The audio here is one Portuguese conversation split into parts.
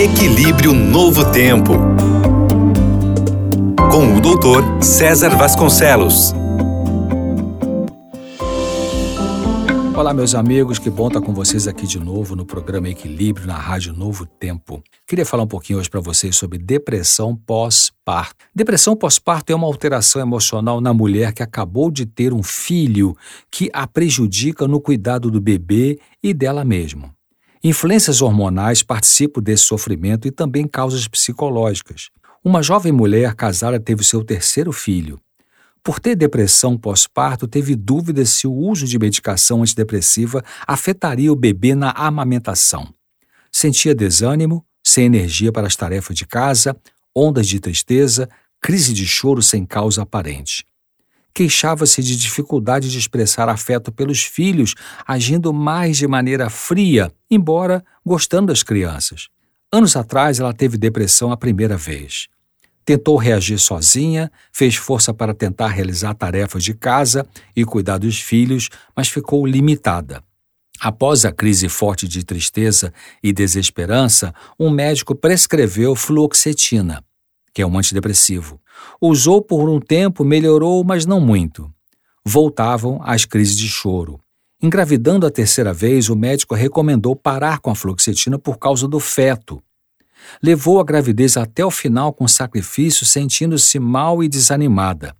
Equilíbrio Novo Tempo. Com o doutor César Vasconcelos. Olá, meus amigos, que bom estar com vocês aqui de novo no programa Equilíbrio na Rádio Novo Tempo. Queria falar um pouquinho hoje para vocês sobre depressão pós-parto. Depressão pós-parto é uma alteração emocional na mulher que acabou de ter um filho que a prejudica no cuidado do bebê e dela mesma. Influências hormonais participam desse sofrimento e também causas psicológicas. Uma jovem mulher casada teve seu terceiro filho. Por ter depressão pós-parto, teve dúvidas se o uso de medicação antidepressiva afetaria o bebê na amamentação. Sentia desânimo, sem energia para as tarefas de casa, ondas de tristeza, crise de choro sem causa aparente. Queixava-se de dificuldade de expressar afeto pelos filhos, agindo mais de maneira fria, embora gostando das crianças. Anos atrás, ela teve depressão a primeira vez. Tentou reagir sozinha, fez força para tentar realizar tarefas de casa e cuidar dos filhos, mas ficou limitada. Após a crise forte de tristeza e desesperança, um médico prescreveu fluoxetina, que é um antidepressivo. Usou por um tempo, melhorou, mas não muito. Voltavam as crises de choro. Engravidando a terceira vez, o médico recomendou parar com a fluoxetina por causa do feto. Levou a gravidez até o final com sacrifício, sentindo-se mal e desanimada.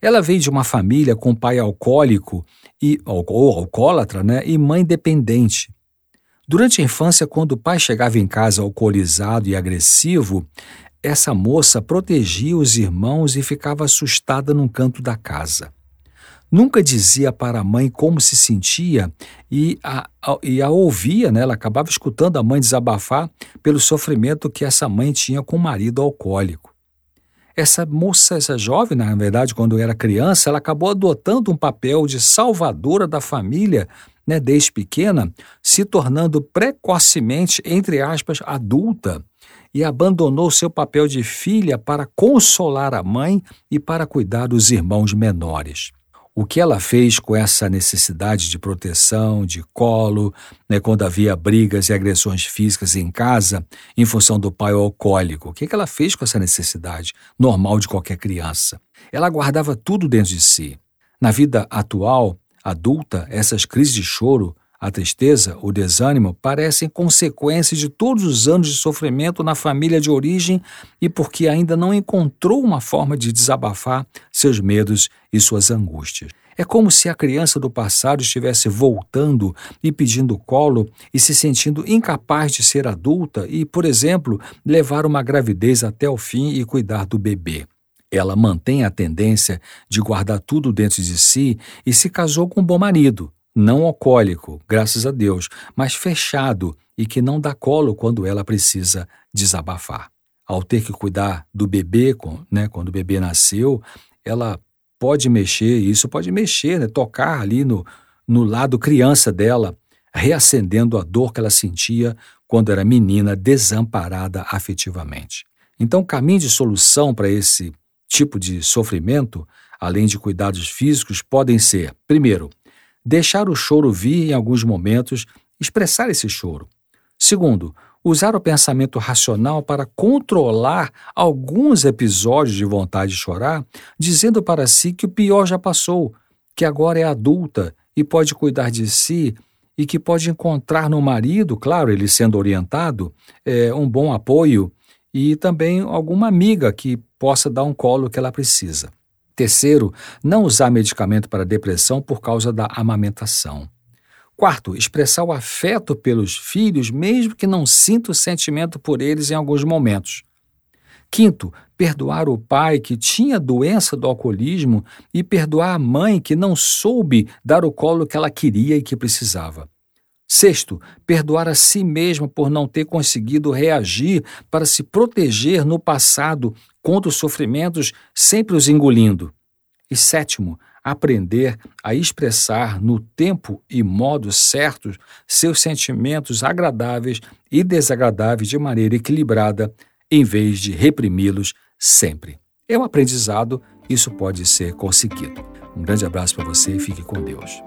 Ela veio de uma família com pai alcoólico e, ou alcoólatra né, e mãe dependente. Durante a infância, quando o pai chegava em casa alcoolizado e agressivo, essa moça protegia os irmãos e ficava assustada num canto da casa. Nunca dizia para a mãe como se sentia e a, a, e a ouvia, né? ela acabava escutando a mãe desabafar pelo sofrimento que essa mãe tinha com o marido alcoólico. Essa moça, essa jovem, na verdade, quando era criança, ela acabou adotando um papel de salvadora da família né, desde pequena, se tornando precocemente, entre aspas, adulta e abandonou seu papel de filha para consolar a mãe e para cuidar dos irmãos menores. O que ela fez com essa necessidade de proteção, de colo, né, quando havia brigas e agressões físicas em casa, em função do pai alcoólico? O que, que ela fez com essa necessidade, normal de qualquer criança? Ela guardava tudo dentro de si. Na vida atual, adulta, essas crises de choro, a tristeza, o desânimo parecem consequências de todos os anos de sofrimento na família de origem e porque ainda não encontrou uma forma de desabafar seus medos e suas angústias. É como se a criança do passado estivesse voltando e pedindo colo e se sentindo incapaz de ser adulta e, por exemplo, levar uma gravidez até o fim e cuidar do bebê. Ela mantém a tendência de guardar tudo dentro de si e se casou com um bom marido, não alcoólico, graças a Deus, mas fechado e que não dá colo quando ela precisa desabafar. Ao ter que cuidar do bebê, né, quando o bebê nasceu, ela pode mexer, isso pode mexer, né, tocar ali no, no lado criança dela, reacendendo a dor que ela sentia quando era menina, desamparada afetivamente. Então, caminho de solução para esse tipo de sofrimento, além de cuidados físicos, podem ser, primeiro, deixar o choro vir em alguns momentos, expressar esse choro. Segundo, usar o pensamento racional para controlar alguns episódios de vontade de chorar, dizendo para si que o pior já passou, que agora é adulta e pode cuidar de si e que pode encontrar no marido, claro, ele sendo orientado, é, um bom apoio e também alguma amiga que possa dar um colo que ela precisa. Terceiro, não usar medicamento para depressão por causa da amamentação. Quarto, expressar o afeto pelos filhos, mesmo que não sinta o sentimento por eles em alguns momentos. Quinto, perdoar o pai que tinha doença do alcoolismo e perdoar a mãe que não soube dar o colo que ela queria e que precisava. Sexto, perdoar a si mesma por não ter conseguido reagir para se proteger no passado contra os sofrimentos, sempre os engolindo. E sétimo, aprender a expressar no tempo e modo certos seus sentimentos agradáveis e desagradáveis de maneira equilibrada, em vez de reprimi-los sempre. É um aprendizado, isso pode ser conseguido. Um grande abraço para você e fique com Deus.